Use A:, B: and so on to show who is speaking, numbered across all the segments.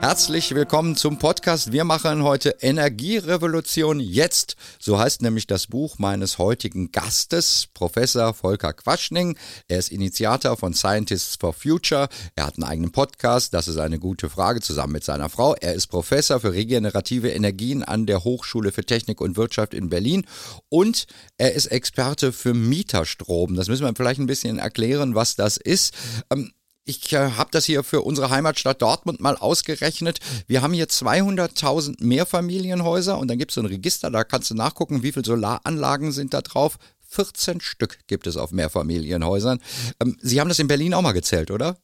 A: Herzlich willkommen zum Podcast. Wir machen heute Energierevolution jetzt. So heißt nämlich das Buch meines heutigen Gastes, Professor Volker Quaschning. Er ist Initiator von Scientists for Future. Er hat einen eigenen Podcast. Das ist eine gute Frage zusammen mit seiner Frau. Er ist Professor für regenerative Energien an der Hochschule für Technik und Wirtschaft in Berlin. Und er ist Experte für Mieterstrom. Das müssen wir vielleicht ein bisschen erklären, was das ist. Ähm, ich äh, habe das hier für unsere Heimatstadt Dortmund mal ausgerechnet. Wir haben hier 200.000 Mehrfamilienhäuser und dann gibt es so ein Register, da kannst du nachgucken, wie viele Solaranlagen sind da drauf. 14 Stück gibt es auf Mehrfamilienhäusern. Ähm, Sie haben das in Berlin auch mal gezählt, oder?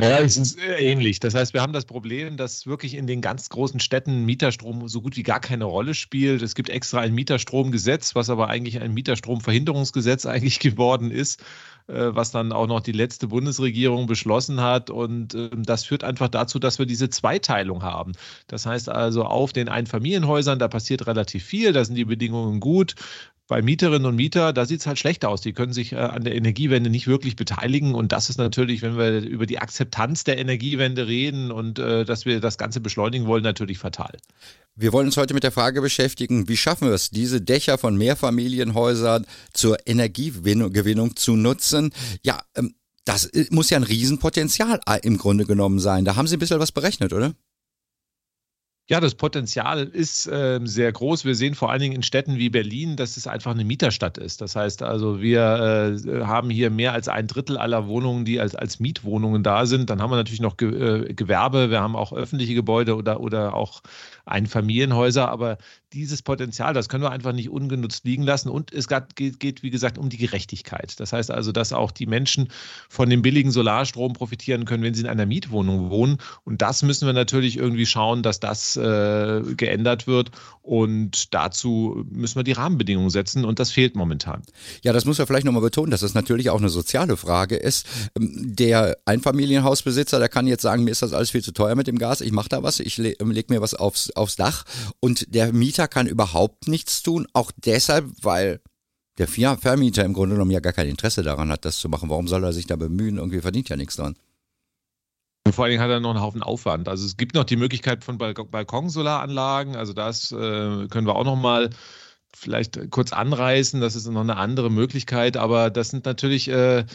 B: Ja, es ist ähnlich. Das heißt, wir haben das Problem, dass wirklich in den ganz großen Städten Mieterstrom so gut wie gar keine Rolle spielt. Es gibt extra ein Mieterstromgesetz, was aber eigentlich ein Mieterstromverhinderungsgesetz eigentlich geworden ist. Äh, was dann auch noch die letzte Bundesregierung beschlossen hat. Und ähm, das führt einfach dazu, dass wir diese Zweiteilung haben. Das heißt also, auf den Einfamilienhäusern, da passiert relativ viel, da sind die Bedingungen gut bei Mieterinnen und Mietern, da sieht es halt schlecht aus. Die können sich äh, an der Energiewende nicht wirklich beteiligen. Und das ist natürlich, wenn wir über die Akzeptanz der Energiewende reden und äh, dass wir das Ganze beschleunigen wollen, natürlich fatal.
A: Wir wollen uns heute mit der Frage beschäftigen, wie schaffen wir es, diese Dächer von Mehrfamilienhäusern zur Energiegewinnung zu nutzen? Ja, ähm, das äh, muss ja ein Riesenpotenzial äh, im Grunde genommen sein. Da haben Sie ein bisschen was berechnet, oder?
B: Ja, das Potenzial ist äh, sehr groß. Wir sehen vor allen Dingen in Städten wie Berlin, dass es einfach eine Mieterstadt ist. Das heißt also, wir äh, haben hier mehr als ein Drittel aller Wohnungen, die als, als Mietwohnungen da sind. Dann haben wir natürlich noch Ge äh, Gewerbe, wir haben auch öffentliche Gebäude oder, oder auch Einfamilienhäuser. Aber dieses Potenzial, das können wir einfach nicht ungenutzt liegen lassen. Und es geht, wie gesagt, um die Gerechtigkeit. Das heißt also, dass auch die Menschen von dem billigen Solarstrom profitieren können, wenn sie in einer Mietwohnung wohnen. Und das müssen wir natürlich irgendwie schauen, dass das äh, geändert wird. Und dazu müssen wir die Rahmenbedingungen setzen und das fehlt momentan.
A: Ja, das muss man vielleicht nochmal betonen, dass das natürlich auch eine soziale Frage ist. Ähm, der Einfamilienhausbesitzer, der kann jetzt sagen, mir ist das alles viel zu teuer mit dem Gas, ich mache da was, ich le lege mir was aufs, aufs Dach. Und der Mieter kann überhaupt nichts tun, auch deshalb, weil der Vermieter im Grunde genommen ja gar kein Interesse daran hat, das zu machen. Warum soll er sich da bemühen? Irgendwie verdient ja nichts dran.
B: Vor allen Dingen hat er noch einen Haufen Aufwand. Also es gibt noch die Möglichkeit von Balkonsolaranlagen. Also das äh, können wir auch noch mal vielleicht kurz anreißen. Das ist noch eine andere Möglichkeit. Aber das sind natürlich äh,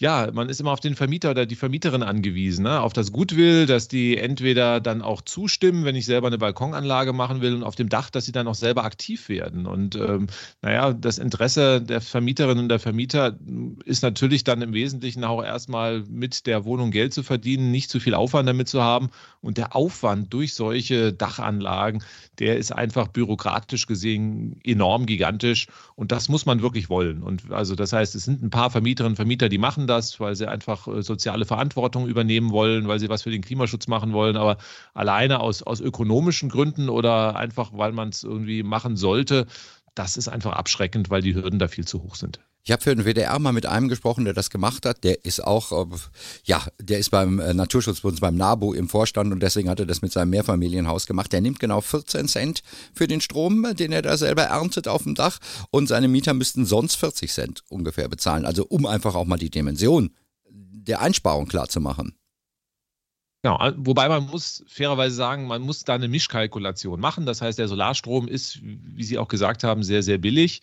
B: ja, man ist immer auf den Vermieter oder die Vermieterin angewiesen, ne? auf das Gutwill, dass die entweder dann auch zustimmen, wenn ich selber eine Balkonanlage machen will und auf dem Dach, dass sie dann auch selber aktiv werden. Und ähm, naja, das Interesse der Vermieterin und der Vermieter ist natürlich dann im Wesentlichen auch erstmal mit der Wohnung Geld zu verdienen, nicht zu viel Aufwand damit zu haben. Und der Aufwand durch solche Dachanlagen, der ist einfach bürokratisch gesehen enorm gigantisch. Und das muss man wirklich wollen. Und also das heißt, es sind ein paar Vermieterinnen und Vermieter, die machen das, weil sie einfach äh, soziale Verantwortung übernehmen wollen, weil sie was für den Klimaschutz machen wollen. Aber alleine aus, aus ökonomischen Gründen oder einfach, weil man es irgendwie machen sollte, das ist einfach abschreckend, weil die Hürden da viel zu hoch sind.
A: Ich habe für den WDR mal mit einem gesprochen, der das gemacht hat. Der ist auch, äh, ja, der ist beim äh, Naturschutzbund, beim NABU im Vorstand und deswegen hat er das mit seinem Mehrfamilienhaus gemacht. Der nimmt genau 14 Cent für den Strom, den er da selber erntet auf dem Dach und seine Mieter müssten sonst 40 Cent ungefähr bezahlen. Also um einfach auch mal die Dimension der Einsparung klar zu machen.
B: Genau, wobei man muss fairerweise sagen, man muss da eine Mischkalkulation machen. Das heißt, der Solarstrom ist, wie Sie auch gesagt haben, sehr, sehr billig.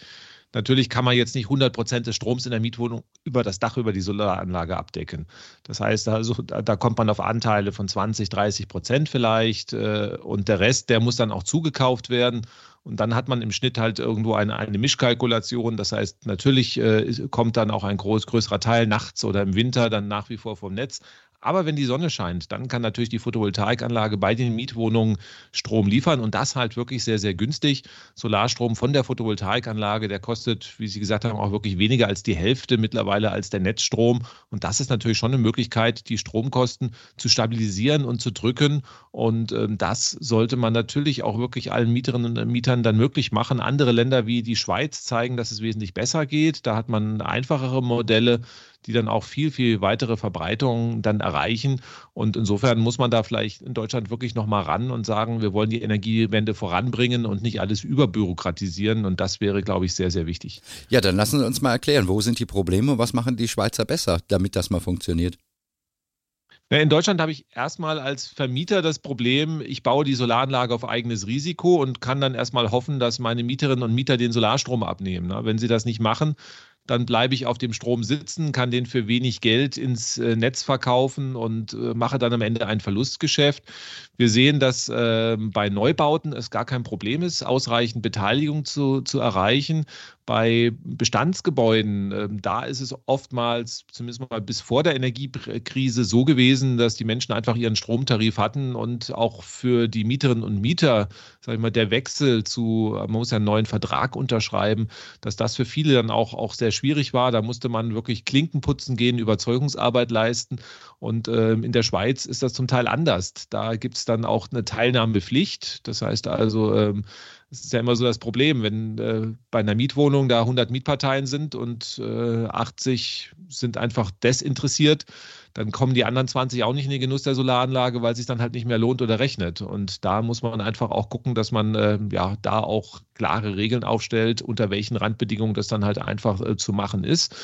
B: Natürlich kann man jetzt nicht 100 Prozent des Stroms in der Mietwohnung über das Dach, über die Solaranlage abdecken. Das heißt, also, da kommt man auf Anteile von 20, 30 Prozent vielleicht äh, und der Rest, der muss dann auch zugekauft werden. Und dann hat man im Schnitt halt irgendwo eine, eine Mischkalkulation. Das heißt, natürlich äh, kommt dann auch ein groß, größerer Teil nachts oder im Winter dann nach wie vor vom Netz. Aber wenn die Sonne scheint, dann kann natürlich die Photovoltaikanlage bei den Mietwohnungen Strom liefern und das halt wirklich sehr, sehr günstig. Solarstrom von der Photovoltaikanlage, der kostet, wie Sie gesagt haben, auch wirklich weniger als die Hälfte mittlerweile als der Netzstrom. Und das ist natürlich schon eine Möglichkeit, die Stromkosten zu stabilisieren und zu drücken. Und ähm, das sollte man natürlich auch wirklich allen Mieterinnen und Mietern dann möglich machen. Andere Länder wie die Schweiz zeigen, dass es wesentlich besser geht. Da hat man einfachere Modelle die dann auch viel, viel weitere Verbreitungen dann erreichen. Und insofern muss man da vielleicht in Deutschland wirklich nochmal ran und sagen, wir wollen die Energiewende voranbringen und nicht alles überbürokratisieren. Und das wäre, glaube ich, sehr, sehr wichtig.
A: Ja, dann lassen Sie uns mal erklären, wo sind die Probleme, was machen die Schweizer besser, damit das mal funktioniert?
B: In Deutschland habe ich erstmal als Vermieter das Problem, ich baue die Solaranlage auf eigenes Risiko und kann dann erstmal hoffen, dass meine Mieterinnen und Mieter den Solarstrom abnehmen. Wenn sie das nicht machen, dann bleibe ich auf dem Strom sitzen, kann den für wenig Geld ins äh, Netz verkaufen und äh, mache dann am Ende ein Verlustgeschäft. Wir sehen, dass äh, bei Neubauten es gar kein Problem ist, ausreichend Beteiligung zu, zu erreichen. Bei Bestandsgebäuden, äh, da ist es oftmals, zumindest mal bis vor der Energiekrise, so gewesen, dass die Menschen einfach ihren Stromtarif hatten und auch für die Mieterinnen und Mieter, sag ich mal, der Wechsel zu, man muss ja einen neuen Vertrag unterschreiben, dass das für viele dann auch, auch sehr schwierig war. Da musste man wirklich Klinken putzen gehen, Überzeugungsarbeit leisten. Und äh, in der Schweiz ist das zum Teil anders. Da gibt es dann auch eine Teilnahmepflicht. Das heißt also, ähm, es ist ja immer so das Problem, wenn äh, bei einer Mietwohnung da 100 Mietparteien sind und äh, 80 sind einfach desinteressiert, dann kommen die anderen 20 auch nicht in den Genuss der Solaranlage, weil es sich dann halt nicht mehr lohnt oder rechnet. Und da muss man einfach auch gucken, dass man äh, ja da auch klare Regeln aufstellt, unter welchen Randbedingungen das dann halt einfach äh, zu machen ist.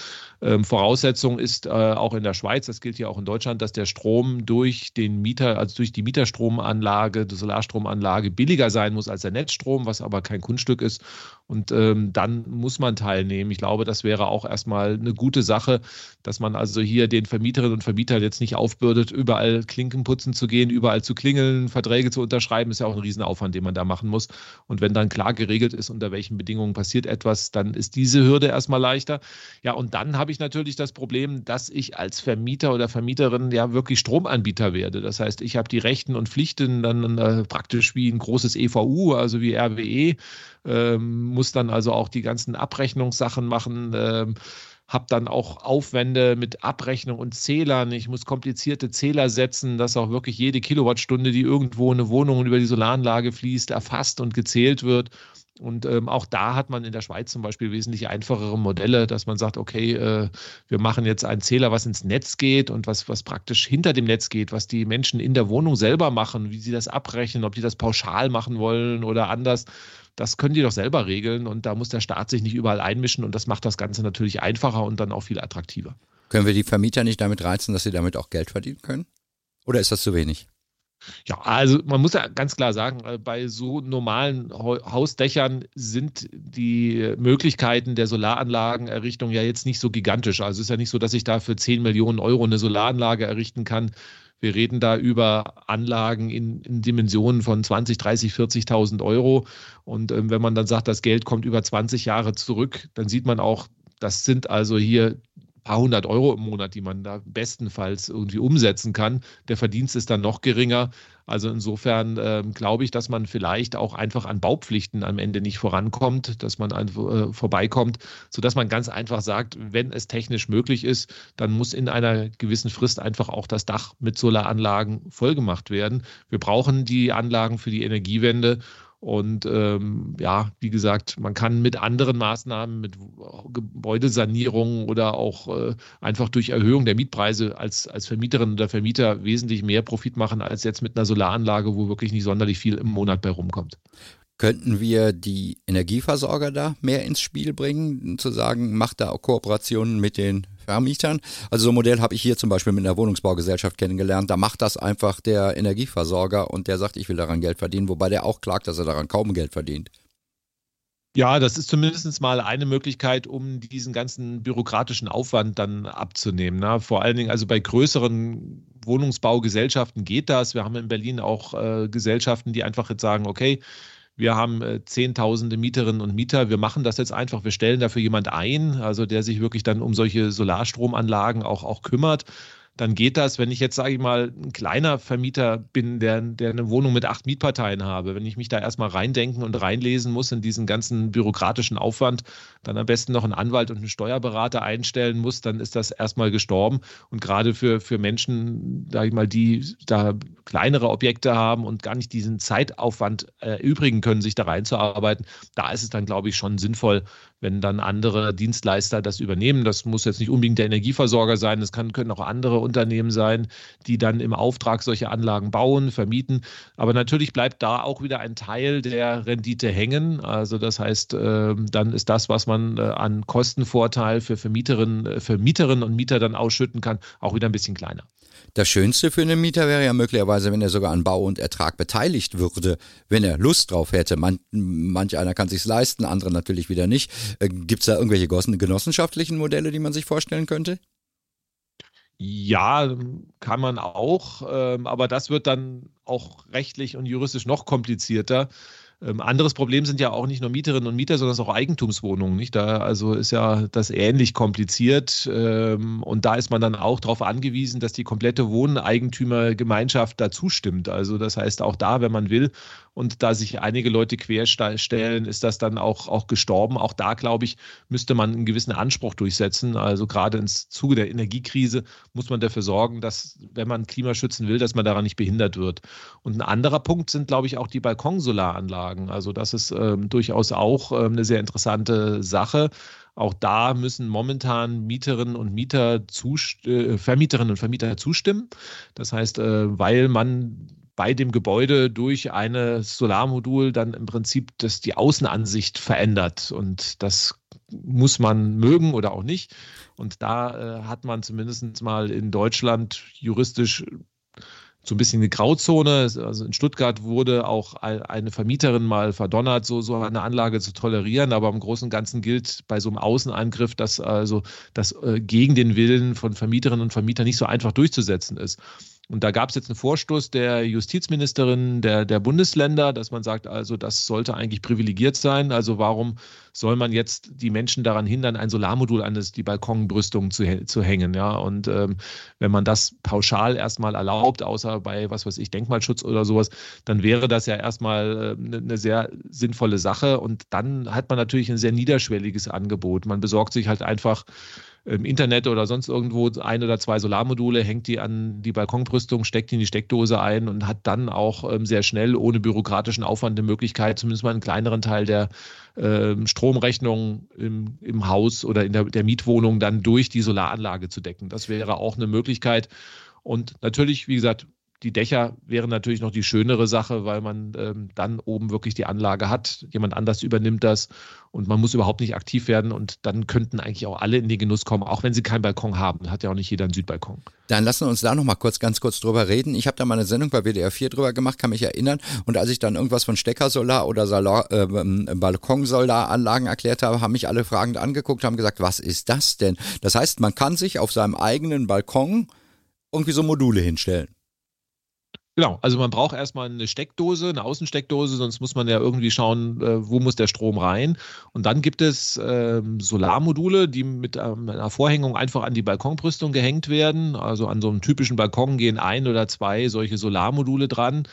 B: Ähm, Voraussetzung ist äh, auch in der Schweiz, das gilt ja auch in Deutschland, dass der Strom durch den Mieter, also durch die Mieterstromanlage, die Solarstromanlage billiger sein muss als der Netzstrom, was aber kein Kunststück ist. Und ähm, dann muss man teilnehmen. Ich glaube, das wäre auch erstmal eine gute Sache, dass man also hier den Vermieterinnen und Vermietern jetzt nicht aufbürdet, überall Klinken putzen zu gehen, überall zu klingeln, Verträge zu unterschreiben, ist ja auch ein Riesenaufwand, den man da machen muss. Und wenn dann klar geregelt ist, unter welchen Bedingungen passiert etwas, dann ist diese Hürde erstmal leichter. Ja, und dann habe ich natürlich das Problem, dass ich als Vermieter oder Vermieterin ja wirklich Stromanbieter werde. Das heißt, ich habe die Rechten und Pflichten dann äh, praktisch wie ein großes EVU, also wie RWE ähm, muss dann also auch die ganzen Abrechnungssachen machen. Ähm, habe dann auch Aufwände mit Abrechnung und Zählern. Ich muss komplizierte Zähler setzen, dass auch wirklich jede Kilowattstunde, die irgendwo in eine Wohnung über die Solaranlage fließt, erfasst und gezählt wird. Und ähm, auch da hat man in der Schweiz zum Beispiel wesentlich einfachere Modelle, dass man sagt, okay, äh, wir machen jetzt einen Zähler, was ins Netz geht und was, was praktisch hinter dem Netz geht, was die Menschen in der Wohnung selber machen, wie sie das abrechnen, ob die das pauschal machen wollen oder anders. Das können die doch selber regeln und da muss der Staat sich nicht überall einmischen und das macht das Ganze natürlich einfacher und dann auch viel attraktiver.
A: Können wir die Vermieter nicht damit reizen, dass sie damit auch Geld verdienen können? Oder ist das zu wenig?
B: Ja, also man muss ja ganz klar sagen, äh, bei so normalen Hausdächern sind die Möglichkeiten der Solaranlagenerrichtung ja jetzt nicht so gigantisch. Also es ist ja nicht so, dass ich da für 10 Millionen Euro eine Solaranlage errichten kann. Wir reden da über Anlagen in, in Dimensionen von 20, 30, 40.000 Euro. Und ähm, wenn man dann sagt, das Geld kommt über 20 Jahre zurück, dann sieht man auch, das sind also hier paar hundert Euro im Monat, die man da bestenfalls irgendwie umsetzen kann. Der Verdienst ist dann noch geringer. Also insofern äh, glaube ich, dass man vielleicht auch einfach an Baupflichten am Ende nicht vorankommt, dass man äh, vorbeikommt, sodass man ganz einfach sagt, wenn es technisch möglich ist, dann muss in einer gewissen Frist einfach auch das Dach mit Solaranlagen vollgemacht werden. Wir brauchen die Anlagen für die Energiewende und ähm, ja, wie gesagt, man kann mit anderen Maßnahmen, mit Gebäudesanierungen oder auch äh, einfach durch Erhöhung der Mietpreise als, als Vermieterin oder Vermieter wesentlich mehr Profit machen als jetzt mit einer Solaranlage, wo wirklich nicht sonderlich viel im Monat bei rumkommt.
A: Könnten wir die Energieversorger da mehr ins Spiel bringen, zu sagen, macht da auch Kooperationen mit den Vermietern. Also so ein Modell habe ich hier zum Beispiel mit einer Wohnungsbaugesellschaft kennengelernt. Da macht das einfach der Energieversorger und der sagt, ich will daran Geld verdienen, wobei der auch klagt, dass er daran kaum Geld verdient.
B: Ja, das ist zumindest mal eine Möglichkeit, um diesen ganzen bürokratischen Aufwand dann abzunehmen. Ne? Vor allen Dingen, also bei größeren Wohnungsbaugesellschaften geht das. Wir haben in Berlin auch äh, Gesellschaften, die einfach jetzt sagen, okay, wir haben äh, Zehntausende Mieterinnen und Mieter. Wir machen das jetzt einfach. Wir stellen dafür jemand ein, also der sich wirklich dann um solche Solarstromanlagen auch, auch kümmert dann geht das, wenn ich jetzt, sage ich mal, ein kleiner Vermieter bin, der, der eine Wohnung mit acht Mietparteien habe, wenn ich mich da erstmal reindenken und reinlesen muss in diesen ganzen bürokratischen Aufwand, dann am besten noch einen Anwalt und einen Steuerberater einstellen muss, dann ist das erstmal gestorben. Und gerade für, für Menschen, sage ich mal, die da kleinere Objekte haben und gar nicht diesen Zeitaufwand erübrigen können, sich da reinzuarbeiten, da ist es dann, glaube ich, schon sinnvoll, wenn dann andere Dienstleister das übernehmen. Das muss jetzt nicht unbedingt der Energieversorger sein, es können auch andere Unternehmen sein, die dann im Auftrag solche Anlagen bauen, vermieten. Aber natürlich bleibt da auch wieder ein Teil der Rendite hängen. Also das heißt, äh, dann ist das, was man äh, an Kostenvorteil für Vermieterinnen, äh, für Mieterinnen und Mieter dann ausschütten kann, auch wieder ein bisschen kleiner.
A: Das Schönste für einen Mieter wäre ja möglicherweise, wenn er sogar an Bau und Ertrag beteiligt würde, wenn er Lust drauf hätte. Man, manch einer kann sich leisten, andere natürlich wieder nicht. Äh, Gibt es da irgendwelche genossenschaftlichen Modelle, die man sich vorstellen könnte?
B: Ja, kann man auch, ähm, aber das wird dann auch rechtlich und juristisch noch komplizierter. Ähm, anderes Problem sind ja auch nicht nur Mieterinnen und Mieter, sondern auch Eigentumswohnungen. Nicht? Da also ist ja das ähnlich kompliziert. Ähm, und da ist man dann auch darauf angewiesen, dass die komplette Wohneigentümergemeinschaft da zustimmt. Also das heißt auch da, wenn man will, und da sich einige Leute querstellen, ist das dann auch, auch gestorben. Auch da, glaube ich, müsste man einen gewissen Anspruch durchsetzen. Also gerade im Zuge der Energiekrise muss man dafür sorgen, dass, wenn man Klima schützen will, dass man daran nicht behindert wird. Und ein anderer Punkt sind, glaube ich, auch die Balkonsolaranlagen. Also das ist ähm, durchaus auch ähm, eine sehr interessante Sache. Auch da müssen momentan Mieterinnen und Mieter äh, Vermieterinnen und Vermieter zustimmen. Das heißt, äh, weil man bei dem Gebäude durch eine Solarmodul dann im Prinzip das, die Außenansicht verändert. Und das muss man mögen oder auch nicht. Und da äh, hat man zumindest mal in Deutschland juristisch so ein bisschen eine Grauzone. Also in Stuttgart wurde auch eine Vermieterin mal verdonnert, so, so eine Anlage zu tolerieren. Aber im Großen und Ganzen gilt bei so einem Außenangriff, dass also das äh, gegen den Willen von Vermieterinnen und Vermietern nicht so einfach durchzusetzen ist. Und da gab es jetzt einen Vorstoß der Justizministerin der, der Bundesländer, dass man sagt, also das sollte eigentlich privilegiert sein. Also warum soll man jetzt die Menschen daran hindern, ein Solarmodul an die Balkonbrüstung zu, zu hängen? Ja, und ähm, wenn man das pauschal erstmal erlaubt, außer bei, was weiß ich, Denkmalschutz oder sowas, dann wäre das ja erstmal eine, äh, eine sehr sinnvolle Sache. Und dann hat man natürlich ein sehr niederschwelliges Angebot. Man besorgt sich halt einfach im Internet oder sonst irgendwo ein oder zwei Solarmodule, hängt die an die Balkonbrüstung, steckt die in die Steckdose ein und hat dann auch ähm, sehr schnell ohne bürokratischen Aufwand die Möglichkeit, zumindest mal einen kleineren Teil der äh, Stromrechnung im, im Haus oder in der, der Mietwohnung dann durch die Solaranlage zu decken. Das wäre auch eine Möglichkeit. Und natürlich, wie gesagt, die Dächer wären natürlich noch die schönere Sache, weil man ähm, dann oben wirklich die Anlage hat. Jemand anders übernimmt das und man muss überhaupt nicht aktiv werden und dann könnten eigentlich auch alle in den Genuss kommen, auch wenn sie keinen Balkon haben. Hat ja auch nicht jeder einen Südbalkon.
A: Dann lassen wir uns da noch mal kurz, ganz kurz drüber reden. Ich habe da mal eine Sendung bei WDR 4 drüber gemacht, kann mich erinnern. Und als ich dann irgendwas von Steckersolar oder äh, Balkonsolaranlagen erklärt habe, haben mich alle fragend angeguckt, haben gesagt, was ist das denn? Das heißt, man kann sich auf seinem eigenen Balkon irgendwie so Module hinstellen.
B: Genau, also man braucht erstmal eine Steckdose, eine Außensteckdose, sonst muss man ja irgendwie schauen, äh, wo muss der Strom rein. Und dann gibt es ähm, Solarmodule, die mit ähm, einer Vorhängung einfach an die Balkonbrüstung gehängt werden. Also an so einem typischen Balkon gehen ein oder zwei solche Solarmodule dran.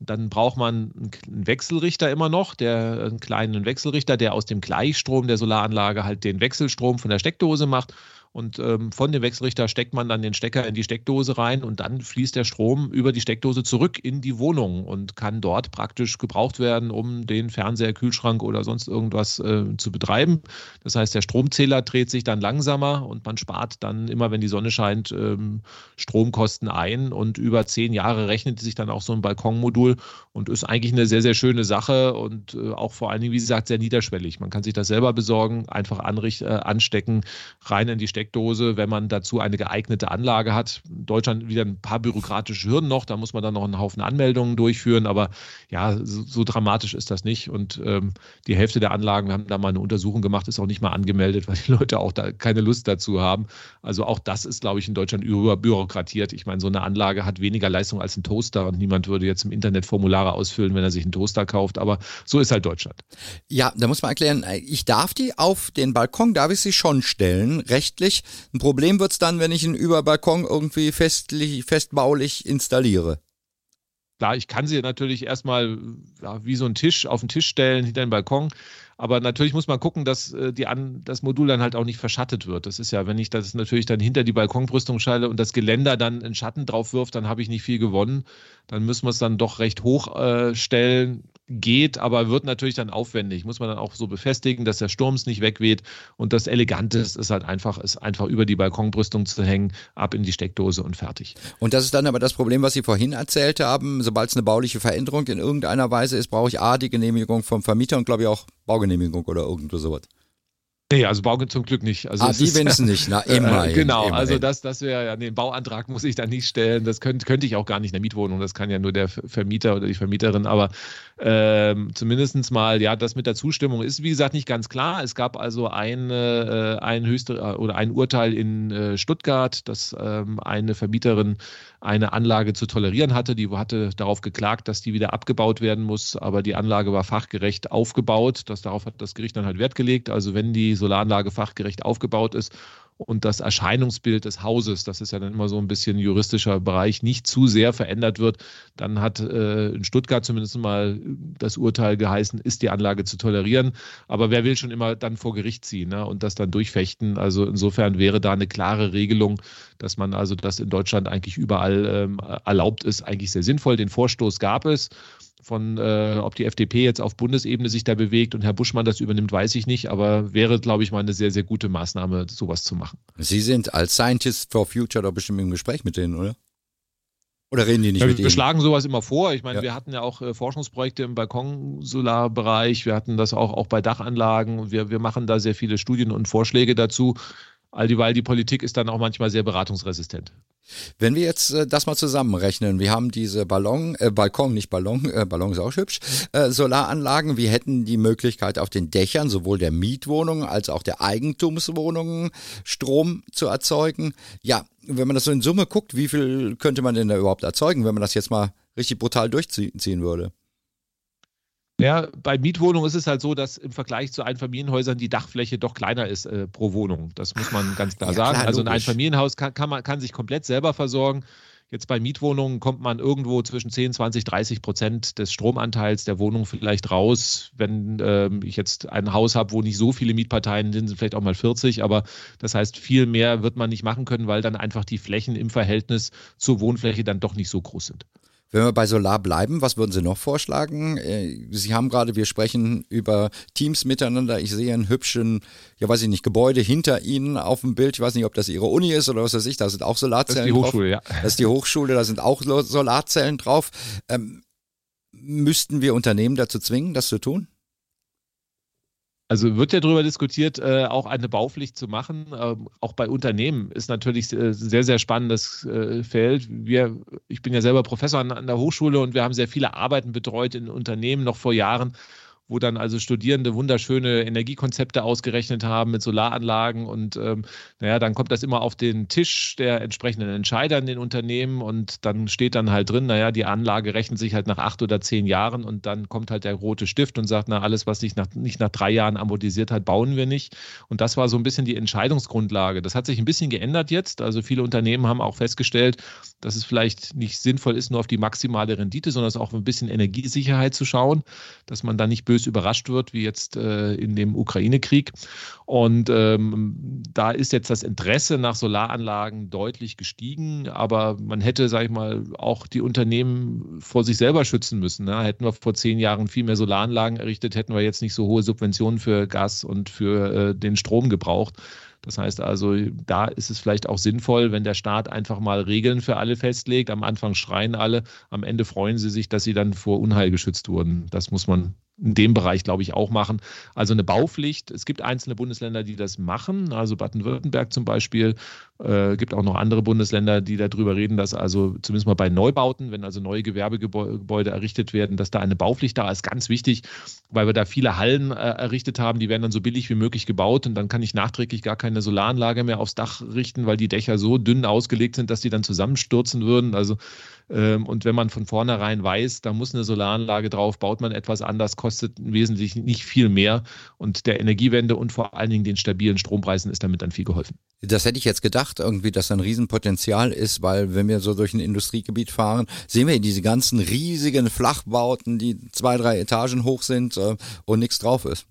B: Dann braucht man einen Wechselrichter immer noch, der einen kleinen Wechselrichter, der aus dem Gleichstrom der Solaranlage halt den Wechselstrom von der Steckdose macht. Und ähm, von dem Wechselrichter steckt man dann den Stecker in die Steckdose rein und dann fließt der Strom über die Steckdose zurück in die Wohnung und kann dort praktisch gebraucht werden, um den Fernseher, Kühlschrank oder sonst irgendwas äh, zu betreiben. Das heißt, der Stromzähler dreht sich dann langsamer und man spart dann immer, wenn die Sonne scheint, ähm, Stromkosten ein. Und über zehn Jahre rechnet sich dann auch so ein Balkonmodul und ist eigentlich eine sehr, sehr schöne Sache und äh, auch vor allen Dingen, wie gesagt, sehr niederschwellig. Man kann sich das selber besorgen, einfach anricht, äh, anstecken, rein in die Steckdose Steckdose, wenn man dazu eine geeignete Anlage hat. In Deutschland wieder ein paar bürokratische Hürden noch, da muss man dann noch einen Haufen Anmeldungen durchführen, aber ja, so, so dramatisch ist das nicht. Und ähm, die Hälfte der Anlagen, wir haben da mal eine Untersuchung gemacht, ist auch nicht mal angemeldet, weil die Leute auch da keine Lust dazu haben. Also auch das ist, glaube ich, in Deutschland überbürokratiert. Ich meine, so eine Anlage hat weniger Leistung als ein Toaster und niemand würde jetzt im Internet Formulare ausfüllen, wenn er sich einen Toaster kauft. Aber so ist halt Deutschland.
A: Ja, da muss man erklären, ich darf die auf den Balkon, darf ich sie schon stellen, rechtlich nicht. Ein Problem wird es dann, wenn ich einen Überbalkon irgendwie festlich, festbaulich installiere.
B: Klar, ich kann sie natürlich erstmal ja, wie so ein Tisch auf den Tisch stellen hinter den Balkon. Aber natürlich muss man gucken, dass äh, die an, das Modul dann halt auch nicht verschattet wird. Das ist ja, wenn ich das natürlich dann hinter die Balkonbrüstung schalte und das Geländer dann in Schatten drauf wirft, dann habe ich nicht viel gewonnen. Dann müssen wir es dann doch recht hoch äh, stellen. Geht, aber wird natürlich dann aufwendig. Muss man dann auch so befestigen, dass der Sturms nicht wegweht. Und das Elegante ist, ist halt einfach, ist einfach über die Balkonbrüstung zu hängen, ab in die Steckdose und fertig.
A: Und das ist dann aber das Problem, was Sie vorhin erzählt haben. Sobald es eine bauliche Veränderung in irgendeiner Weise ist, brauche ich A, die Genehmigung vom Vermieter und glaube ich auch Baugenehmigung oder irgendwo sowas.
B: Nee, also Bau zum Glück nicht. Also
A: ah, die wenigstens nicht, na immer.
B: Äh, genau, immerhin. also das, das wäre ja, nee, den Bauantrag muss ich da nicht stellen. Das könnte, könnte ich auch gar nicht in der Mietwohnung. Das kann ja nur der Vermieter oder die Vermieterin. Aber ähm, zumindest mal, ja, das mit der Zustimmung ist, wie gesagt, nicht ganz klar. Es gab also eine, äh, ein höchste äh, oder ein Urteil in äh, Stuttgart, dass ähm, eine Vermieterin eine Anlage zu tolerieren hatte. Die hatte darauf geklagt, dass die wieder abgebaut werden muss, aber die Anlage war fachgerecht aufgebaut. Das, darauf hat das Gericht dann halt Wert gelegt. Also wenn die Solaranlage fachgerecht aufgebaut ist und das Erscheinungsbild des Hauses, das ist ja dann immer so ein bisschen juristischer Bereich, nicht zu sehr verändert wird, dann hat äh, in Stuttgart zumindest mal das Urteil geheißen, ist die Anlage zu tolerieren. Aber wer will schon immer dann vor Gericht ziehen ne, und das dann durchfechten? Also insofern wäre da eine klare Regelung, dass man also das in Deutschland eigentlich überall ähm, erlaubt ist, eigentlich sehr sinnvoll. Den Vorstoß gab es von, äh, ob die FDP jetzt auf Bundesebene sich da bewegt und Herr Buschmann das übernimmt, weiß ich nicht, aber wäre, glaube ich, mal eine sehr, sehr gute Maßnahme, sowas zu machen.
A: Sie sind als Scientist for Future doch bestimmt im Gespräch mit denen, oder? Oder reden die nicht
B: ja,
A: mit
B: wir
A: Ihnen? Wir
B: schlagen sowas immer vor. Ich meine, ja. wir hatten ja auch äh, Forschungsprojekte im Balkonsolarbereich. Wir hatten das auch, auch bei Dachanlagen. Wir, wir machen da sehr viele Studien und Vorschläge dazu. All dieweil die Politik ist dann auch manchmal sehr beratungsresistent.
A: Wenn wir jetzt äh, das mal zusammenrechnen, wir haben diese Ballon, äh, Balkon, nicht Ballon, äh, Ballon ist auch hübsch, äh, Solaranlagen, wir hätten die Möglichkeit auf den Dächern sowohl der Mietwohnungen als auch der Eigentumswohnungen Strom zu erzeugen. Ja, wenn man das so in Summe guckt, wie viel könnte man denn da überhaupt erzeugen, wenn man das jetzt mal richtig brutal durchziehen würde?
B: Ja, bei Mietwohnungen ist es halt so, dass im Vergleich zu Einfamilienhäusern die Dachfläche doch kleiner ist äh, pro Wohnung. Das muss man ganz klar ja, sagen. Klar, also ein Einfamilienhaus kann, kann, man, kann sich komplett selber versorgen. Jetzt bei Mietwohnungen kommt man irgendwo zwischen 10, 20, 30 Prozent des Stromanteils der Wohnung vielleicht raus. Wenn ähm, ich jetzt ein Haus habe, wo nicht so viele Mietparteien sind, sind vielleicht auch mal 40, aber das heißt, viel mehr wird man nicht machen können, weil dann einfach die Flächen im Verhältnis zur Wohnfläche dann doch nicht so groß sind.
A: Wenn wir bei Solar bleiben, was würden Sie noch vorschlagen? Äh, Sie haben gerade, wir sprechen über Teams miteinander. Ich sehe einen hübschen, ja weiß ich nicht, Gebäude hinter Ihnen auf dem Bild. Ich weiß nicht, ob das Ihre Uni ist oder was weiß ich. Da sind auch Solarzellen drauf. Das ist die Hochschule, drauf. ja. Das ist die Hochschule, da sind auch Solarzellen drauf. Ähm, müssten wir Unternehmen dazu zwingen, das zu tun?
B: Also wird ja darüber diskutiert, äh, auch eine Baupflicht zu machen. Ähm, auch bei Unternehmen ist natürlich äh, sehr, sehr spannendes äh, Feld. Wir, ich bin ja selber Professor an, an der Hochschule und wir haben sehr viele Arbeiten betreut in Unternehmen noch vor Jahren wo dann also Studierende wunderschöne Energiekonzepte ausgerechnet haben mit Solaranlagen und ähm, naja, dann kommt das immer auf den Tisch der entsprechenden Entscheider in den Unternehmen und dann steht dann halt drin, naja, die Anlage rechnet sich halt nach acht oder zehn Jahren und dann kommt halt der rote Stift und sagt, na, alles, was sich nach, nicht nach drei Jahren amortisiert hat, bauen wir nicht. Und das war so ein bisschen die Entscheidungsgrundlage. Das hat sich ein bisschen geändert jetzt. Also viele Unternehmen haben auch festgestellt, dass es vielleicht nicht sinnvoll ist, nur auf die maximale Rendite, sondern auch ein bisschen Energiesicherheit zu schauen, dass man da nicht böse überrascht wird, wie jetzt äh, in dem Ukraine-Krieg. Und ähm, da ist jetzt das Interesse nach Solaranlagen deutlich gestiegen, aber man hätte, sage ich mal, auch die Unternehmen vor sich selber schützen müssen. Ne? Hätten wir vor zehn Jahren viel mehr Solaranlagen errichtet, hätten wir jetzt nicht so hohe Subventionen für Gas und für äh, den Strom gebraucht. Das heißt also, da ist es vielleicht auch sinnvoll, wenn der Staat einfach mal Regeln für alle festlegt. Am Anfang schreien alle, am Ende freuen sie sich, dass sie dann vor Unheil geschützt wurden. Das muss man in dem Bereich, glaube ich, auch machen. Also eine Baupflicht. Es gibt einzelne Bundesländer, die das machen. Also Baden-Württemberg zum Beispiel. Äh, gibt auch noch andere Bundesländer, die darüber reden, dass also zumindest mal bei Neubauten, wenn also neue Gewerbegebäude errichtet werden, dass da eine Baupflicht da ist. Ganz wichtig, weil wir da viele Hallen äh, errichtet haben. Die werden dann so billig wie möglich gebaut und dann kann ich nachträglich gar keine Solaranlage mehr aufs Dach richten, weil die Dächer so dünn ausgelegt sind, dass die dann zusammenstürzen würden. Also ähm, und wenn man von vornherein weiß, da muss eine Solaranlage drauf, baut man etwas anders, kostet wesentlich nicht viel mehr. Und der Energiewende und vor allen Dingen den stabilen Strompreisen ist damit dann viel geholfen.
A: Das hätte ich jetzt gedacht, irgendwie, dass da ein Riesenpotenzial ist, weil wenn wir so durch ein Industriegebiet fahren, sehen wir diese ganzen riesigen Flachbauten, die zwei, drei Etagen hoch sind äh, und nichts drauf ist.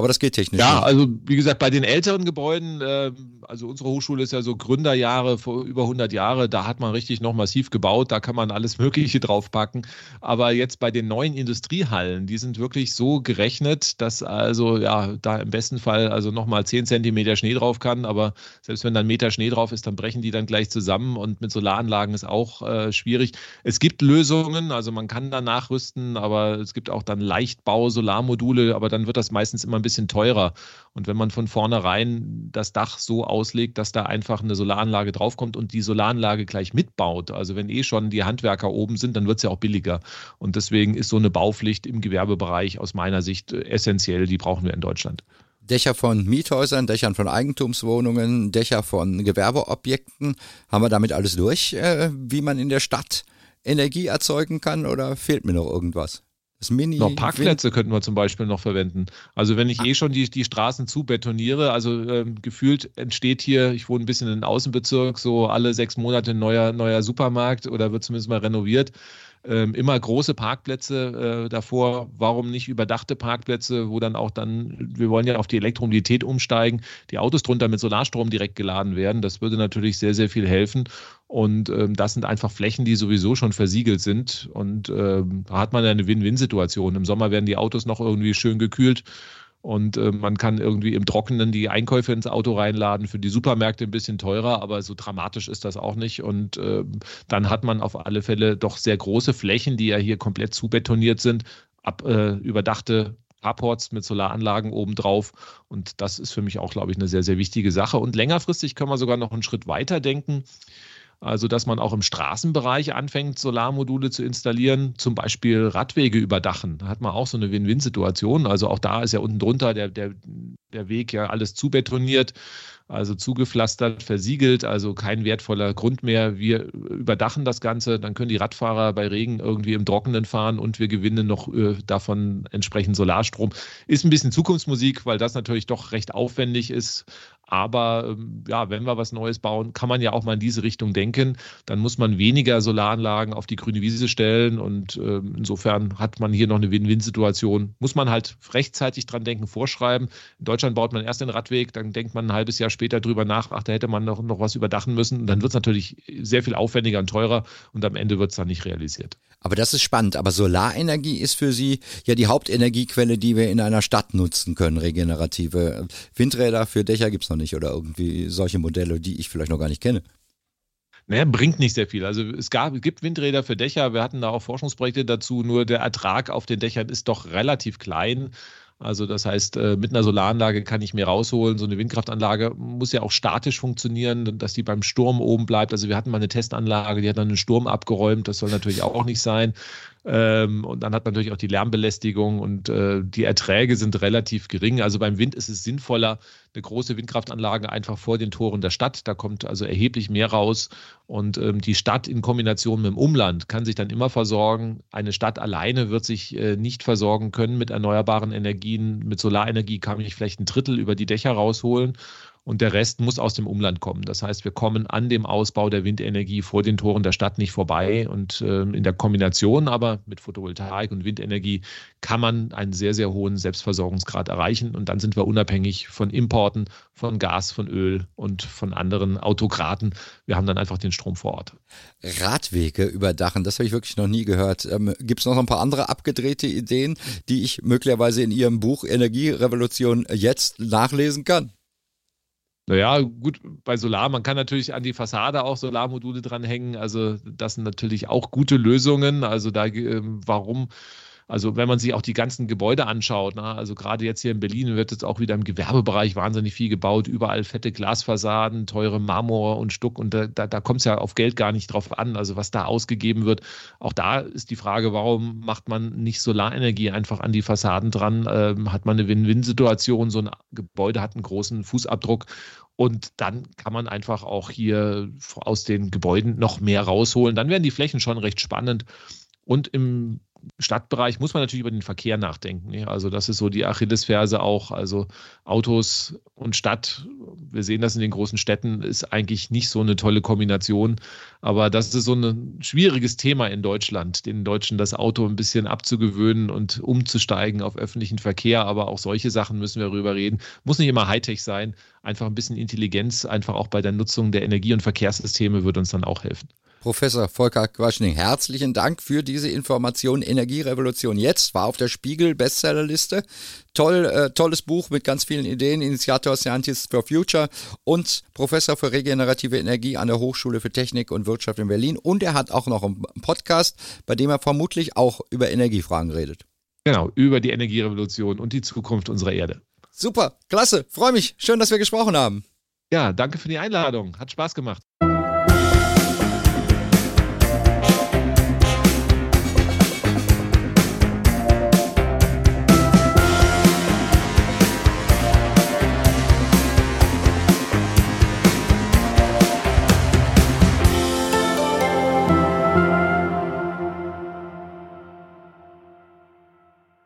A: Aber das geht technisch.
B: Ja,
A: nicht.
B: also wie gesagt, bei den älteren Gebäuden, äh, also unsere Hochschule ist ja so Gründerjahre vor über 100 Jahre, da hat man richtig noch massiv gebaut, da kann man alles Mögliche draufpacken. Aber jetzt bei den neuen Industriehallen, die sind wirklich so gerechnet, dass also ja da im besten Fall also nochmal 10 Zentimeter Schnee drauf kann. Aber selbst wenn da ein Meter Schnee drauf ist, dann brechen die dann gleich zusammen und mit Solaranlagen ist auch äh, schwierig. Es gibt Lösungen, also man kann da nachrüsten, aber es gibt auch dann Leichtbau-Solarmodule, aber dann wird das meistens immer ein bisschen bisschen teurer. Und wenn man von vornherein das Dach so auslegt, dass da einfach eine Solaranlage draufkommt und die Solaranlage gleich mitbaut, also wenn eh schon die Handwerker oben sind, dann wird es ja auch billiger. Und deswegen ist so eine Baupflicht im Gewerbebereich aus meiner Sicht essentiell, die brauchen wir in Deutschland.
A: Dächer von Miethäusern, Dächern von Eigentumswohnungen, Dächer von Gewerbeobjekten. Haben wir damit alles durch, äh, wie man in der Stadt Energie erzeugen kann oder fehlt mir noch irgendwas?
B: Das Mini noch Parkplätze Wind könnten wir zum Beispiel noch verwenden. Also wenn ich ah. eh schon die, die Straßen zu betoniere, also ähm, gefühlt entsteht hier, ich wohne ein bisschen in den Außenbezirk, so alle sechs Monate ein neuer, neuer Supermarkt oder wird zumindest mal renoviert ähm, immer große Parkplätze äh, davor. Warum nicht überdachte Parkplätze, wo dann auch dann, wir wollen ja auf die Elektromobilität umsteigen, die Autos drunter mit Solarstrom direkt geladen werden. Das würde natürlich sehr, sehr viel helfen. Und ähm, das sind einfach Flächen, die sowieso schon versiegelt sind. Und ähm, da hat man eine Win-Win-Situation. Im Sommer werden die Autos noch irgendwie schön gekühlt und äh, man kann irgendwie im Trockenen die Einkäufe ins Auto reinladen, für die Supermärkte ein bisschen teurer, aber so dramatisch ist das auch nicht. Und äh, dann hat man auf alle Fälle doch sehr große Flächen, die ja hier komplett zubetoniert sind, ab, äh, überdachte Carports mit Solaranlagen obendrauf. Und das ist für mich auch, glaube ich, eine sehr, sehr wichtige Sache. Und längerfristig können wir sogar noch einen Schritt weiter denken. Also, dass man auch im Straßenbereich anfängt, Solarmodule zu installieren, zum Beispiel Radwege überdachen. Da hat man auch so eine Win-Win-Situation. Also auch da ist ja unten drunter der, der, der Weg ja alles zubetoniert also zugepflastert, versiegelt, also kein wertvoller Grund mehr. Wir überdachen das Ganze, dann können die Radfahrer bei Regen irgendwie im Trockenen fahren und wir gewinnen noch äh, davon entsprechend Solarstrom. Ist ein bisschen Zukunftsmusik, weil das natürlich doch recht aufwendig ist. Aber ähm, ja, wenn wir was Neues bauen, kann man ja auch mal in diese Richtung denken. Dann muss man weniger Solaranlagen auf die grüne Wiese stellen. Und äh, insofern hat man hier noch eine Win-Win-Situation. Muss man halt rechtzeitig dran denken, vorschreiben. In Deutschland baut man erst den Radweg, dann denkt man ein halbes Jahr später drüber nach, ach, da hätte man noch, noch was überdachen müssen. Und dann wird es natürlich sehr viel aufwendiger und teurer und am Ende wird es dann nicht realisiert.
A: Aber das ist spannend. Aber Solarenergie ist für Sie ja die Hauptenergiequelle, die wir in einer Stadt nutzen können, regenerative. Windräder für Dächer gibt es noch nicht oder irgendwie solche Modelle, die ich vielleicht noch gar nicht kenne.
B: Naja, bringt nicht sehr viel. Also es, gab, es gibt Windräder für Dächer, wir hatten da auch Forschungsprojekte dazu, nur der Ertrag auf den Dächern ist doch relativ klein. Also das heißt, äh, mit einer Solaranlage kann ich mehr rausholen. So eine Windkraftanlage muss ja auch statisch funktionieren, dass die beim Sturm oben bleibt. Also wir hatten mal eine Testanlage, die hat dann einen Sturm abgeräumt. Das soll natürlich auch nicht sein. Ähm, und dann hat man natürlich auch die Lärmbelästigung und äh, die Erträge sind relativ gering. Also beim Wind ist es sinnvoller, eine große Windkraftanlage einfach vor den Toren der Stadt. Da kommt also erheblich mehr raus. Und ähm, die Stadt in Kombination mit dem Umland kann sich dann immer versorgen. Eine Stadt alleine wird sich äh, nicht versorgen können mit erneuerbaren Energien. Mit Solarenergie kann ich vielleicht ein Drittel über die Dächer rausholen und der Rest muss aus dem Umland kommen. Das heißt, wir kommen an dem Ausbau der Windenergie vor den Toren der Stadt nicht vorbei. Und äh, in der Kombination aber mit Photovoltaik und Windenergie kann man einen sehr, sehr hohen Selbstversorgungsgrad erreichen. Und dann sind wir unabhängig von Importen, von Gas, von Öl und von anderen Autokraten. Wir haben dann einfach den Strom vor Ort.
A: Radwege überdachen, das habe ich wirklich noch nie gehört. Ähm, Gibt es noch ein paar andere abgedrehte Ideen, die ich möglicherweise in Ihrem Buch Energierevolution jetzt nachlesen kann?
B: Naja, gut, bei Solar, man kann natürlich an die Fassade auch Solarmodule dranhängen. Also das sind natürlich auch gute Lösungen. Also da, äh, warum also wenn man sich auch die ganzen Gebäude anschaut, na, also gerade jetzt hier in Berlin wird jetzt auch wieder im Gewerbebereich wahnsinnig viel gebaut, überall fette Glasfassaden, teure Marmor und Stuck und da, da, da kommt es ja auf Geld gar nicht drauf an, also was da ausgegeben wird. Auch da ist die Frage, warum macht man nicht Solarenergie einfach an die Fassaden dran? Ähm, hat man eine Win-Win-Situation, so ein Gebäude hat einen großen Fußabdruck und dann kann man einfach auch hier aus den Gebäuden noch mehr rausholen. Dann werden die Flächen schon recht spannend. Und im Stadtbereich muss man natürlich über den Verkehr nachdenken. Also das ist so die Achillesferse auch. Also Autos und Stadt, wir sehen das in den großen Städten, ist eigentlich nicht so eine tolle Kombination. Aber das ist so ein schwieriges Thema in Deutschland, den Deutschen das Auto ein bisschen abzugewöhnen und umzusteigen auf öffentlichen Verkehr. Aber auch solche Sachen müssen wir darüber reden. Muss nicht immer Hightech sein. Einfach ein bisschen Intelligenz, einfach auch bei der Nutzung der Energie- und Verkehrssysteme wird uns dann auch helfen.
A: Professor Volker Quaschning, herzlichen Dank für diese Information. Energierevolution jetzt war auf der Spiegel Bestsellerliste. Toll, äh, tolles Buch mit ganz vielen Ideen. Initiator Scientists for Future und Professor für regenerative Energie an der Hochschule für Technik und Wirtschaft in Berlin. Und er hat auch noch einen Podcast, bei dem er vermutlich auch über Energiefragen redet.
B: Genau, über die Energierevolution und die Zukunft unserer Erde.
A: Super, klasse, freue mich. Schön, dass wir gesprochen haben.
B: Ja, danke für die Einladung. Hat Spaß gemacht.